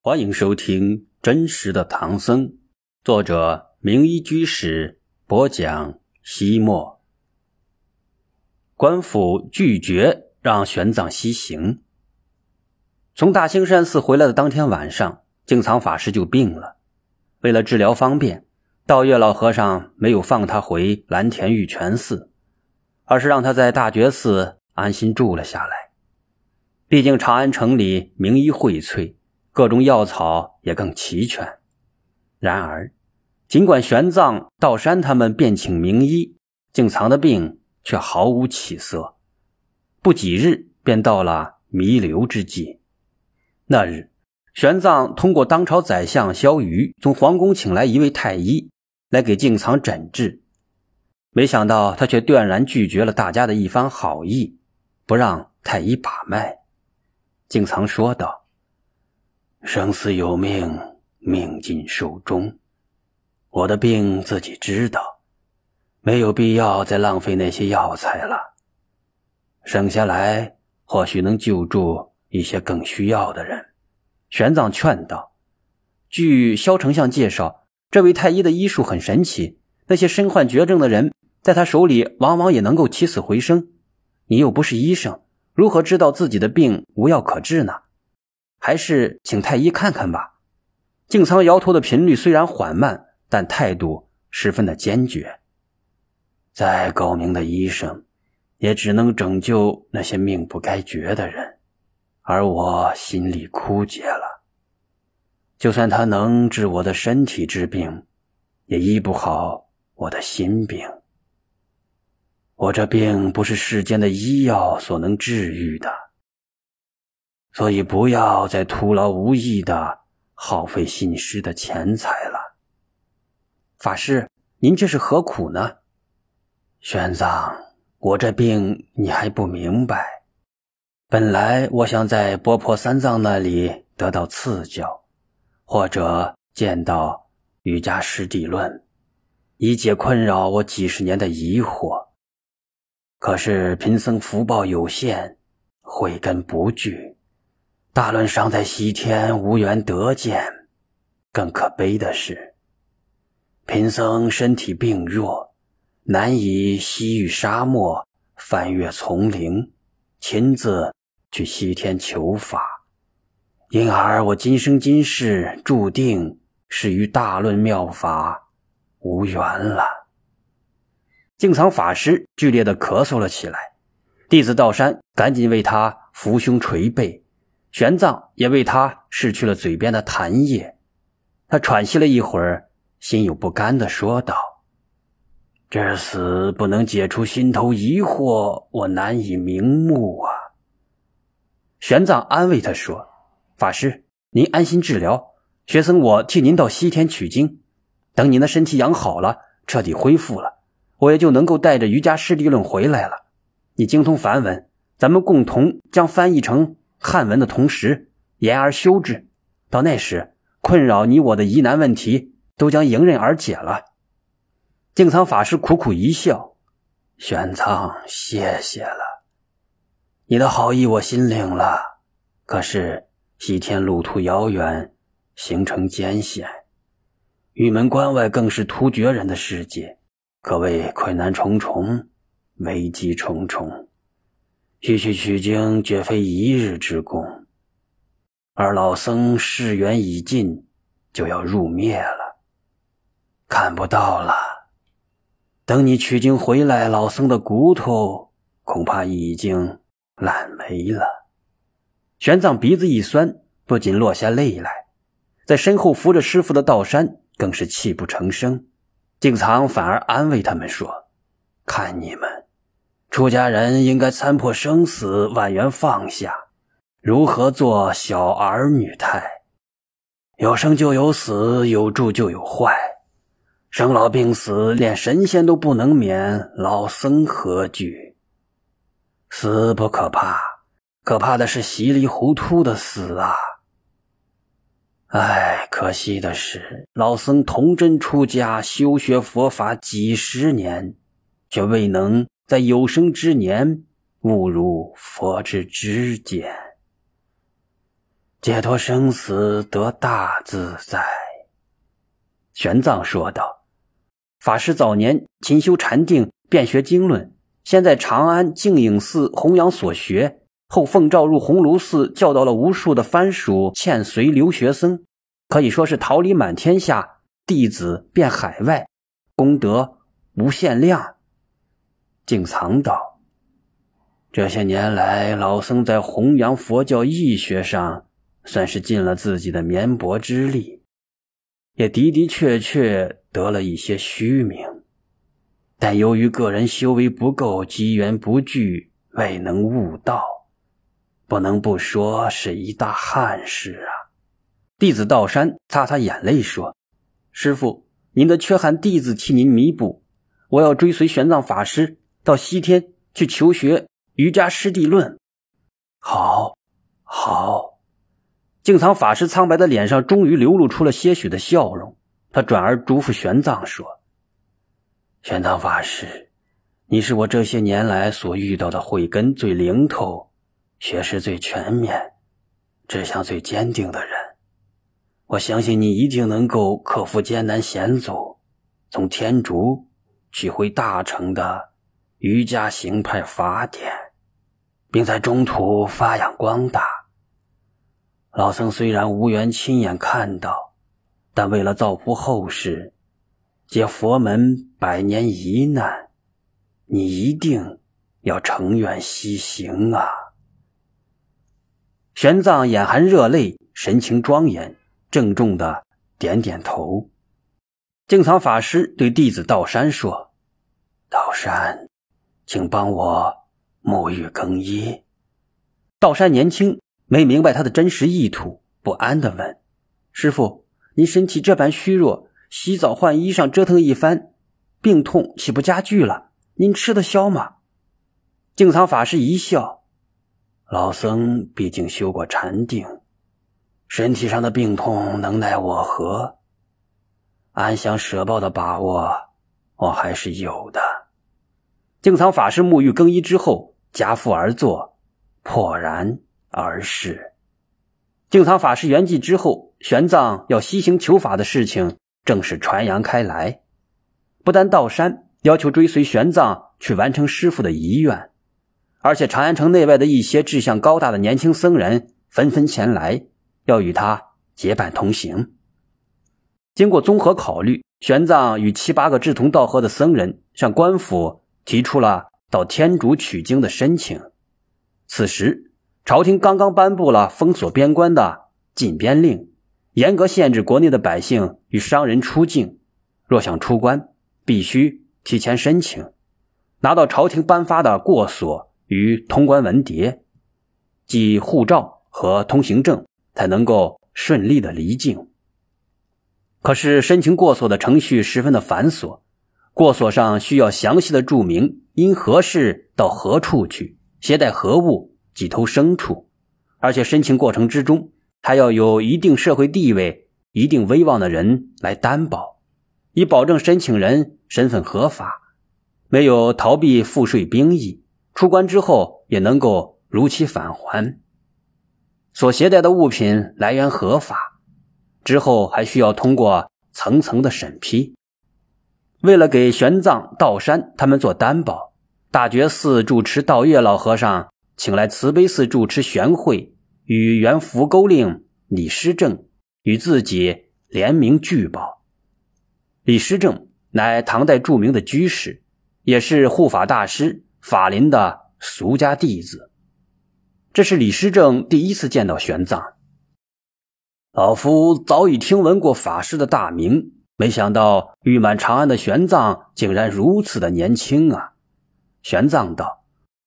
欢迎收听《真实的唐僧》，作者名医居士播讲。西莫官府拒绝让玄奘西行。从大兴山寺回来的当天晚上，净藏法师就病了。为了治疗方便，道月老和尚没有放他回蓝田玉泉寺，而是让他在大觉寺安心住了下来。毕竟长安城里名医荟萃。各种药草也更齐全。然而，尽管玄奘、道山他们遍请名医，静藏的病却毫无起色。不几日，便到了弥留之际。那日，玄奘通过当朝宰相萧瑜从皇宫请来一位太医来给静藏诊治，没想到他却断然拒绝了大家的一番好意，不让太医把脉。静藏说道。生死有命，命尽寿终。我的病自己知道，没有必要再浪费那些药材了。省下来，或许能救助一些更需要的人。玄奘劝道：“据萧丞相介绍，这位太医的医术很神奇，那些身患绝症的人，在他手里往往也能够起死回生。你又不是医生，如何知道自己的病无药可治呢？”还是请太医看看吧。净仓摇头的频率虽然缓慢，但态度十分的坚决。再高明的医生，也只能拯救那些命不该绝的人，而我心里枯竭了。就算他能治我的身体之病，也医不好我的心病。我这病不是世间的医药所能治愈的。所以，不要再徒劳无益的耗费信师的钱财了。法师，您这是何苦呢？玄奘，我这病你还不明白。本来我想在波婆三藏那里得到赐教，或者见到瑜伽师地论，以解困扰我几十年的疑惑。可是贫僧福报有限，慧根不具。大论尚在西天，无缘得见。更可悲的是，贫僧身体病弱，难以西域沙漠，翻越丛林，亲自去西天求法。因而，我今生今世注定是与大论妙法无缘了。净藏法师剧烈的咳嗽了起来，弟子道山赶紧为他扶胸捶背。玄奘也为他拭去了嘴边的痰液，他喘息了一会儿，心有不甘的说道：“至死不能解除心头疑惑，我难以瞑目啊。”玄奘安慰他说：“法师，您安心治疗，学僧我替您到西天取经。等您的身体养好了，彻底恢复了，我也就能够带着瑜伽师地论回来了。你精通梵文，咱们共同将翻译成。”汉文的同时，言而修之，到那时，困扰你我的疑难问题都将迎刃而解了。净仓法师苦苦一笑：“玄奘，谢谢了，你的好意我心领了。可是西天路途遥远，行程艰险，玉门关外更是突厥人的世界，可谓困难重重，危机重重。”区区取经绝非一日之功，而老僧世缘已尽，就要入灭了，看不到了。等你取经回来，老僧的骨头恐怕已经烂没了。玄奘鼻子一酸，不仅落下泪来，在身后扶着师傅的道山更是泣不成声。净藏反而安慰他们说：“看你们。”出家人应该参破生死，万缘放下，如何做小儿女态？有生就有死，有住就有坏，生老病死连神仙都不能免，老僧何惧？死不可怕，可怕的是稀里糊涂的死啊！唉，可惜的是，老僧童真出家，修学佛法几十年，却未能。在有生之年，误入佛之知见。解脱生死得大自在。”玄奘说道：“法师早年勤修禅定，遍学经论，先在长安净影寺弘扬所学，后奉诏入鸿胪寺，教导了无数的藩属欠随留学生，可以说是桃李满天下，弟子遍海外，功德无限量。”净藏道：“这些年来，老僧在弘扬佛教义学上，算是尽了自己的绵薄之力，也的的确确得了一些虚名。但由于个人修为不够，机缘不具，未能悟道，不能不说是一大憾事啊。”弟子道山擦擦眼泪说：“师傅，您的缺憾，弟子替您弥补。我要追随玄奘法师。”到西天去求学《瑜伽师地论》，好，好。净藏法师苍白的脸上终于流露出了些许的笑容。他转而嘱咐玄奘说：“玄奘法师，你是我这些年来所遇到的慧根最灵透、学识最全面、志向最坚定的人。我相信你一定能够克服艰难险阻，从天竺取回大成的。”瑜伽行派法典，并在中途发扬光大。老僧虽然无缘亲眼看到，但为了造福后世，解佛门百年疑难，你一定要成愿西行啊！玄奘眼含热泪，神情庄严，郑重的点点头。净藏法师对弟子道山说：“道山。”请帮我沐浴更衣。道山年轻没明白他的真实意图，不安地问：“师傅，您身体这般虚弱，洗澡换衣裳折腾一番，病痛岂不加剧了？您吃得消吗？”净藏法师一笑：“老僧毕竟修过禅定，身体上的病痛能奈我何？安详舍报的把握，我还是有的。”净藏法师沐浴更衣之后，夹腹而坐，破然而逝。净藏法师圆寂之后，玄奘要西行求法的事情正式传扬开来。不但道山要求追随玄奘去完成师傅的遗愿，而且长安城内外的一些志向高大的年轻僧人纷纷前来，要与他结伴同行。经过综合考虑，玄奘与七八个志同道合的僧人向官府。提出了到天竺取经的申请。此时，朝廷刚刚颁布了封锁边关的禁边令，严格限制国内的百姓与商人出境。若想出关，必须提前申请，拿到朝廷颁发的过所与通关文牒，即护照和通行证，才能够顺利的离境。可是，申请过所的程序十分的繁琐。过所上需要详细的注明因何事到何处去，携带何物，几头牲畜，而且申请过程之中还要有一定社会地位、一定威望的人来担保，以保证申请人身份合法，没有逃避赋税兵役，出关之后也能够如期返还。所携带的物品来源合法，之后还需要通过层层的审批。为了给玄奘、道山他们做担保，大觉寺住持道月老和尚请来慈悲寺住持玄慧与原福沟令李师正与自己联名拒保。李师正乃唐代著名的居士，也是护法大师法林的俗家弟子。这是李师正第一次见到玄奘。老夫早已听闻过法师的大名。没想到誉满长安的玄奘竟然如此的年轻啊！玄奘道：“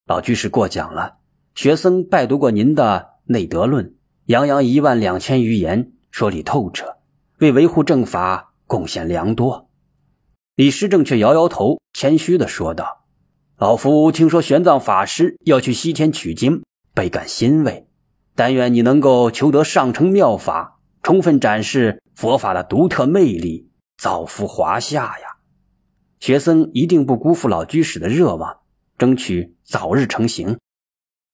老居士过奖了，学僧拜读过您的《内德论》，洋洋一万两千余言，说理透彻，为维护正法贡献良多。”李师正却摇摇头，谦虚的说道：“老夫听说玄奘法师要去西天取经，倍感欣慰。但愿你能够求得上乘妙法，充分展示佛法的独特魅力。”造福华夏呀！学僧一定不辜负老居士的热望，争取早日成行。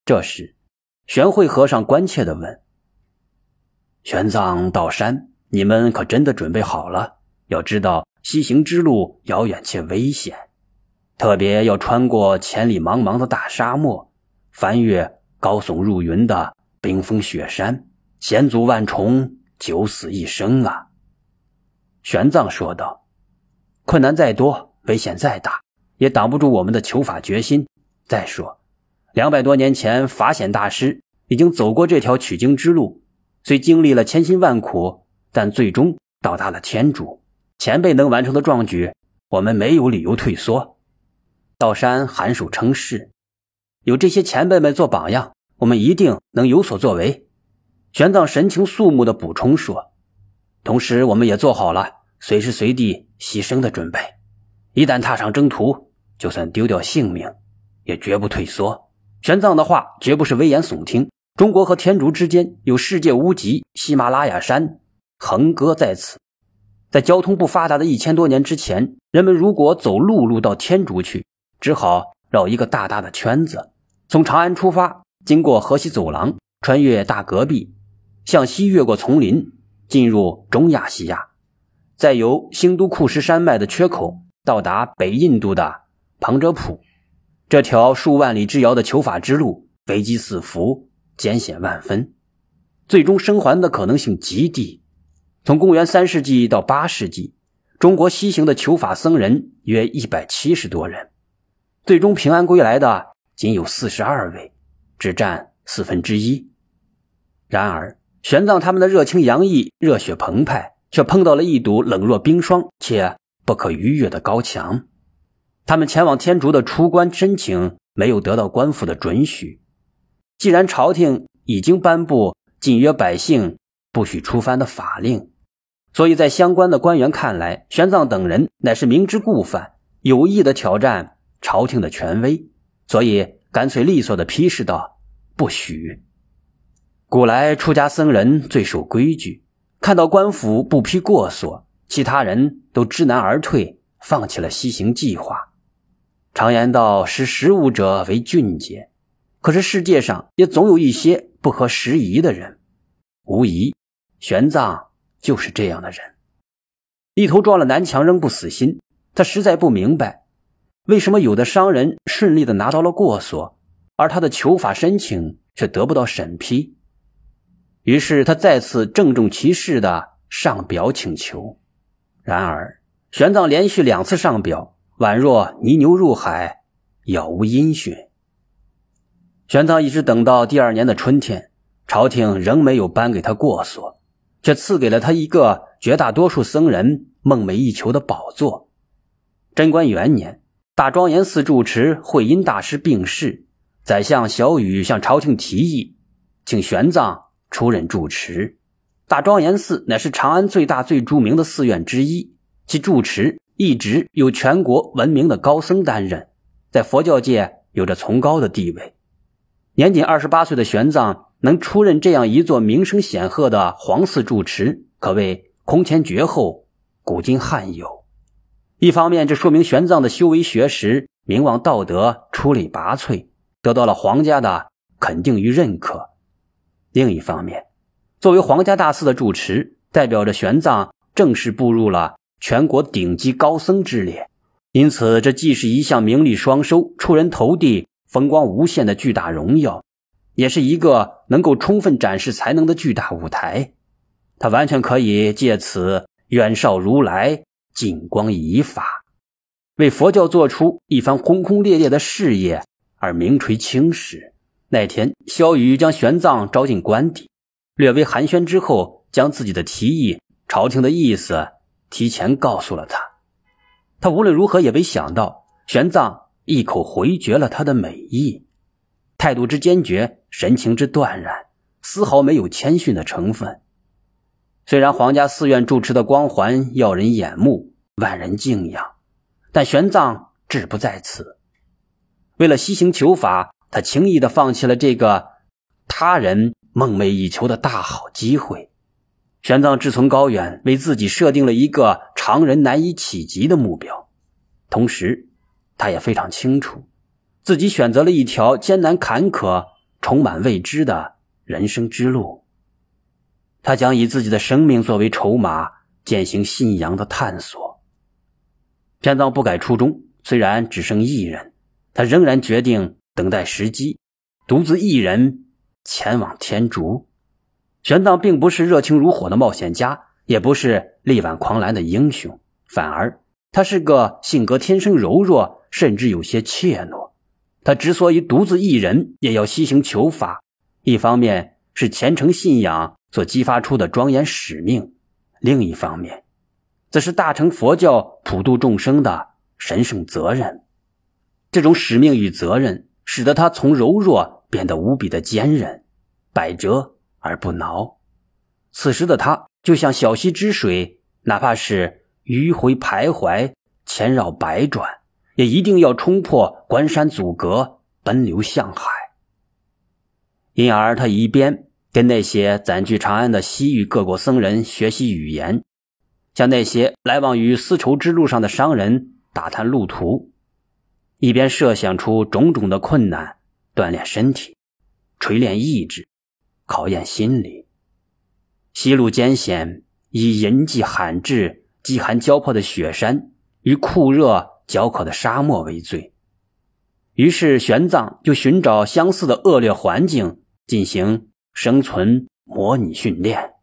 这时，玄慧和尚关切地问：“玄奘、道山，你们可真的准备好了？要知道，西行之路遥远且危险，特别要穿过千里茫茫的大沙漠，翻越高耸入云的冰封雪山，险阻万重，九死一生啊！”玄奘说道：“困难再多，危险再大，也挡不住我们的求法决心。再说，两百多年前，法显大师已经走过这条取经之路。”虽经历了千辛万苦，但最终到达了天竺。前辈能完成的壮举，我们没有理由退缩。道山颔首称是，有这些前辈们做榜样，我们一定能有所作为。玄奘神情肃穆地补充说：“同时，我们也做好了随时随地牺牲的准备。一旦踏上征途，就算丢掉性命，也绝不退缩。”玄奘的话绝不是危言耸听。中国和天竺之间有世界屋脊喜马拉雅山横戈在此，在交通不发达的一千多年之前，人们如果走陆路到天竺去，只好绕一个大大的圈子，从长安出发，经过河西走廊，穿越大戈壁，向西越过丛林，进入中亚西亚，再由兴都库什山脉的缺口到达北印度的旁遮普。这条数万里之遥的求法之路，危机四伏。艰险万分，最终生还的可能性极低。从公元三世纪到八世纪，中国西行的求法僧人约一百七十多人，最终平安归来的仅有四十二位，只占四分之一。然而，玄奘他们的热情洋溢、热血澎湃，却碰到了一堵冷若冰霜且不可逾越的高墙。他们前往天竺的出关申请没有得到官府的准许。既然朝廷已经颁布禁约百姓不许出藩的法令，所以在相关的官员看来，玄奘等人乃是明知故犯，有意的挑战朝廷的权威，所以干脆利索的批示道：“不许。”古来出家僧人最守规矩，看到官府不批过所，其他人都知难而退，放弃了西行计划。常言道：“识时务者为俊杰。”可是世界上也总有一些不合时宜的人，无疑，玄奘就是这样的人。一头撞了南墙仍不死心，他实在不明白，为什么有的商人顺利的拿到了过所，而他的求法申请却得不到审批。于是他再次郑重其事的上表请求，然而玄奘连续两次上表，宛若泥牛入海，杳无音讯。玄奘一直等到第二年的春天，朝廷仍没有颁给他过所，却赐给了他一个绝大多数僧人梦寐以求的宝座。贞观元年，大庄严寺住持慧音大师病逝，宰相小雨向朝廷提议，请玄奘出任住持。大庄严寺乃是长安最大最著名的寺院之一，其住持一直由全国闻名的高僧担任，在佛教界有着崇高的地位。年仅二十八岁的玄奘能出任这样一座名声显赫的皇寺住持，可谓空前绝后，古今罕有。一方面，这说明玄奘的修为学识、名望道德出类拔萃，得到了皇家的肯定与认可；另一方面，作为皇家大寺的住持，代表着玄奘正式步入了全国顶级高僧之列。因此，这既是一项名利双收、出人头地。风光无限的巨大荣耀，也是一个能够充分展示才能的巨大舞台。他完全可以借此远绍如来，近光以法，为佛教做出一番轰轰烈烈的事业而名垂青史。那天，萧雨将玄奘招进官邸，略微寒暄之后，将自己的提议、朝廷的意思提前告诉了他。他无论如何也没想到，玄奘。一口回绝了他的美意，态度之坚决，神情之断然，丝毫没有谦逊的成分。虽然皇家寺院住持的光环耀人眼目，万人敬仰，但玄奘志不在此。为了西行求法，他轻易的放弃了这个他人梦寐以求的大好机会。玄奘志存高远，为自己设定了一个常人难以企及的目标，同时。他也非常清楚，自己选择了一条艰难坎坷、充满未知的人生之路。他将以自己的生命作为筹码，践行信仰的探索。玄奘不改初衷，虽然只剩一人，他仍然决定等待时机，独自一人前往天竺。玄奘并不是热情如火的冒险家，也不是力挽狂澜的英雄，反而他是个性格天生柔弱，甚至有些怯懦。他之所以独自一人也要西行求法，一方面是虔诚信仰所激发出的庄严使命，另一方面，则是大乘佛教普度众生的神圣责任。这种使命与责任，使得他从柔弱变得无比的坚韧，百折。而不挠。此时的他就像小溪之水，哪怕是迂回徘徊、千绕百转，也一定要冲破关山阻隔，奔流向海。因而，他一边跟那些暂居长安的西域各国僧人学习语言，向那些来往于丝绸之路上的商人打探路途，一边设想出种种的困难，锻炼身体，锤炼意志。考验心理，西路艰险，以人迹罕至、饥寒交迫的雪山与酷热焦渴的沙漠为最。于是，玄奘就寻找相似的恶劣环境，进行生存模拟训练。